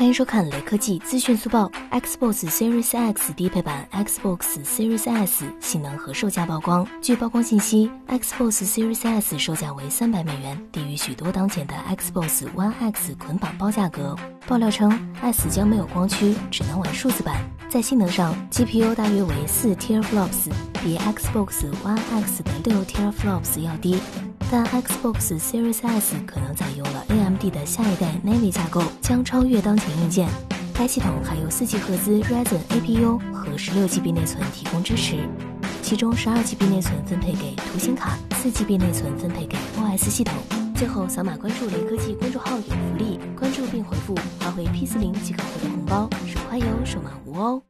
欢迎收看雷科技资讯速报。Xbox Series X 低配版 Xbox Series S 性能和售价曝光。据曝光信息，Xbox Series S 售价为三百美元，低于许多当前的 Xbox One X 捆绑包价格。爆料称，S 将没有光驱，只能玩数字版。在性能上，GPU 大约为四 teraflops，比 Xbox One X 的六 teraflops 要低。但 Xbox Series S 可能采用了 AMD 的下一代 Navi 架构，将超越当前硬件。该系统还有四 G 赫兹 Ryzen APU 和十六 GB 内存提供支持，其中十二 GB 内存分配给图形卡，四 GB 内存分配给 OS 系统。最后扫码关注雷科技公众号有福利，关注并回复“华为 P 四零”即可获得红包，手快有，手慢无哦。